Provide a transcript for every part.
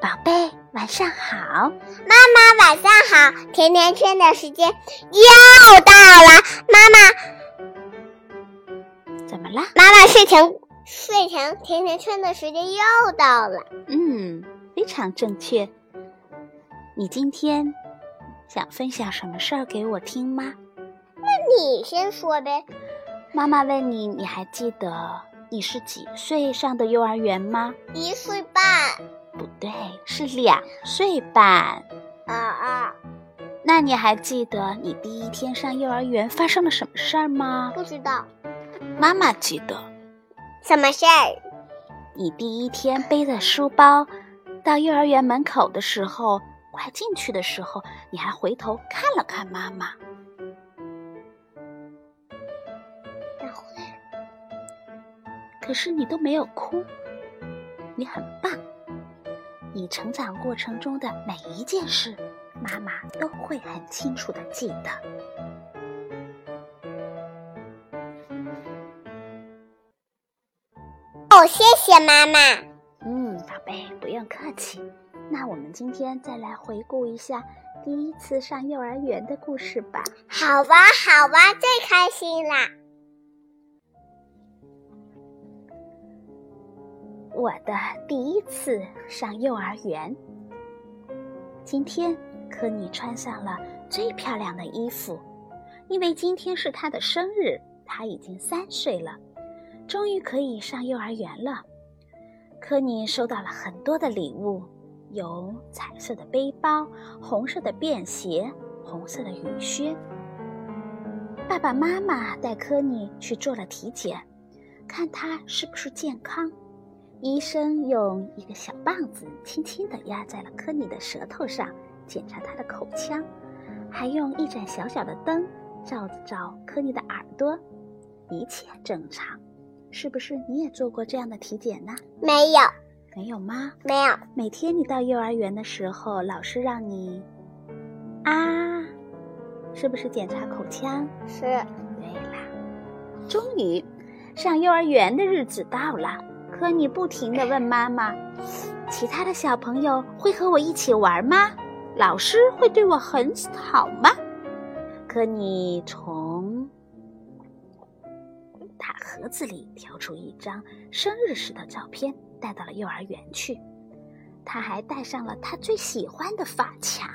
宝贝，晚上好。妈妈，晚上好。甜甜圈的时间又到了。妈妈，怎么了？妈妈，睡前睡前甜甜圈的时间又到了。嗯，非常正确。你今天想分享什么事儿给我听吗？那你先说呗。妈妈问你，你还记得你是几岁上的幼儿园吗？一岁半。不对，是两岁半。啊啊！那你还记得你第一天上幼儿园发生了什么事儿吗？不知道。妈妈记得。什么事儿？你第一天背着书包到幼儿园门口的时候，快进去的时候，你还回头看了看妈妈。可是你都没有哭，你很棒。你成长过程中的每一件事，妈妈都会很清楚的记得。哦，谢谢妈妈。嗯，宝贝，不用客气。那我们今天再来回顾一下第一次上幼儿园的故事吧。好吧，好吧，最开心啦。我的第一次上幼儿园。今天，科尼穿上了最漂亮的衣服，因为今天是他的生日，他已经三岁了，终于可以上幼儿园了。科尼收到了很多的礼物，有彩色的背包、红色的便鞋、红色的雨靴。爸爸妈妈带科尼去做了体检，看他是不是健康。医生用一个小棒子轻轻地压在了科尼的舌头上，检查他的口腔，还用一盏小小的灯照照科尼的耳朵，一切正常。是不是你也做过这样的体检呢？没有，没有吗？没有。每天你到幼儿园的时候，老师让你啊，是不是检查口腔？是。对啦，终于，上幼儿园的日子到了。科尼不停地问妈妈：“其他的小朋友会和我一起玩吗？老师会对我很好吗？”科尼从他盒子里挑出一张生日时的照片，带到了幼儿园去。他还带上了他最喜欢的发卡。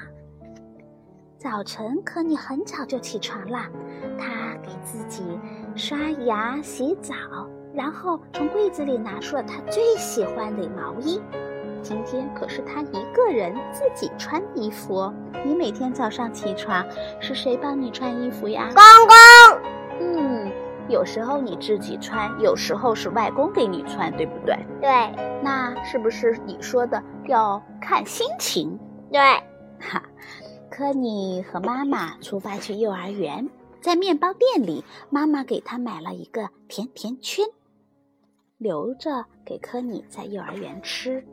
早晨，科尼很早就起床了，他给自己刷牙、洗澡。然后从柜子里拿出了他最喜欢的毛衣。今天可是他一个人自己穿衣服哦。你每天早上起床是谁帮你穿衣服呀？公公。嗯，有时候你自己穿，有时候是外公给你穿，对不对？对。那是不是你说的要看心情？对。哈，科尼和妈妈出发去幼儿园，在面包店里，妈妈给他买了一个甜甜圈。留着给科尼在幼儿园吃。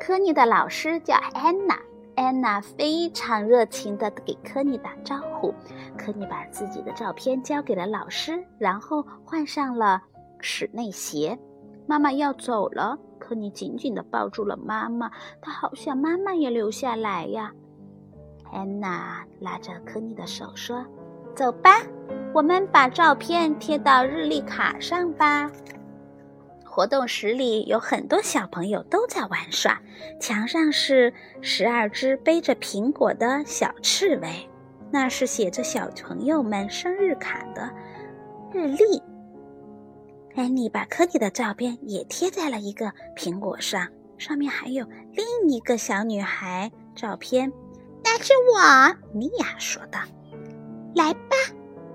科尼的老师叫安娜，安娜非常热情地给科尼打招呼。科尼把自己的照片交给了老师，然后换上了室内鞋。妈妈要走了，科尼紧紧地抱住了妈妈，他好想妈妈也留下来呀。安娜拉着科尼的手说：“走吧，我们把照片贴到日历卡上吧。”活动室里有很多小朋友都在玩耍，墙上是十二只背着苹果的小刺猬，那是写着小朋友们生日卡的日历。安妮把科蒂的照片也贴在了一个苹果上，上面还有另一个小女孩照片，那是我。米娅说道：“来吧，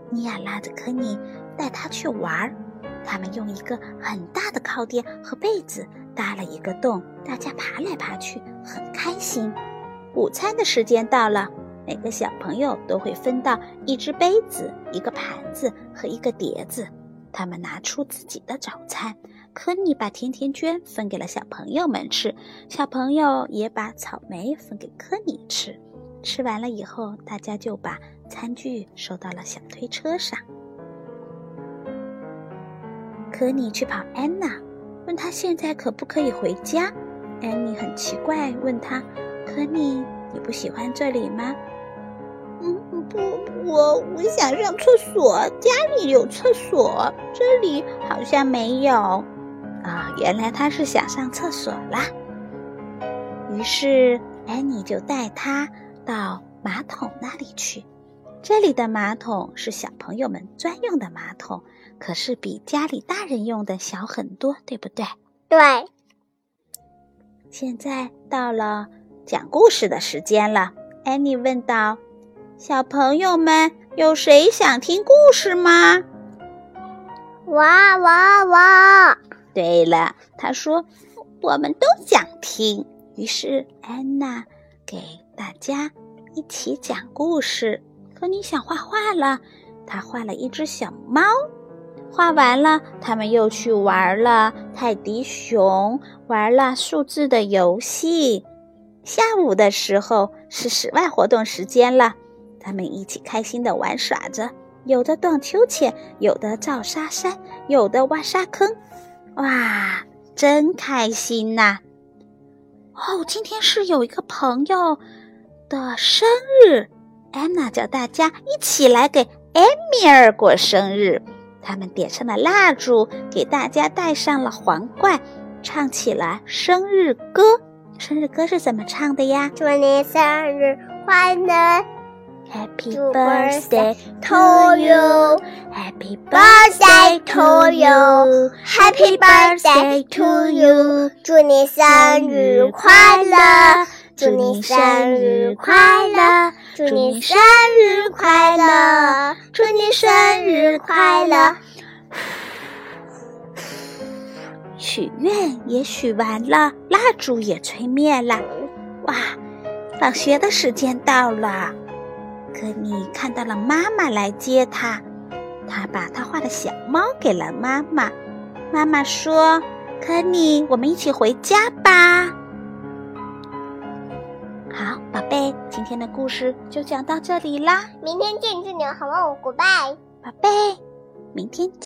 米娅拉着科尼带她去玩儿。”他们用一个很大的靠垫和被子搭了一个洞，大家爬来爬去，很开心。午餐的时间到了，每个小朋友都会分到一只杯子、一个盘子和一个碟子。他们拿出自己的早餐。科尼把甜甜圈分给了小朋友们吃，小朋友也把草莓分给科尼吃。吃完了以后，大家就把餐具收到了小推车上。科尼去跑安娜，问她现在可不可以回家。安妮很奇怪，问他：“可你，你不喜欢这里吗？”“嗯，不，我我想上厕所，家里有厕所，这里好像没有。”啊，原来他是想上厕所啦。于是安妮就带他到马桶那里去。这里的马桶是小朋友们专用的马桶，可是比家里大人用的小很多，对不对？对。现在到了讲故事的时间了，安妮问道：“小朋友们，有谁想听故事吗？”哇哇哇！对了，他说：“我们都想听。”于是安娜给大家一起讲故事。可你想画画了，他画了一只小猫。画完了，他们又去玩了泰迪熊，玩了数字的游戏。下午的时候是室外活动时间了，他们一起开心的玩耍着，有的荡秋千，有的造沙山，有的挖沙坑。哇，真开心呐！哦，今天是有一个朋友的生日。安娜叫大家一起来给艾米尔过生日。他们点上了蜡烛，给大家戴上了皇冠，唱起了生日歌。生日歌是怎么唱的呀？祝你生日快乐，Happy birthday to you，Happy birthday to you，Happy birthday to you，祝你生日快乐。祝你生日快乐！祝你生日快乐！祝你生日快乐！许愿也许完了，蜡烛也吹灭了。哇，放学的时间到了。可你看到了妈妈来接他，他把他画的小猫给了妈妈。妈妈说：“可你，我们一起回家吧。”好，宝贝，今天的故事就讲到这里啦。明天见，祝你好梦，Goodbye，宝贝，明天见。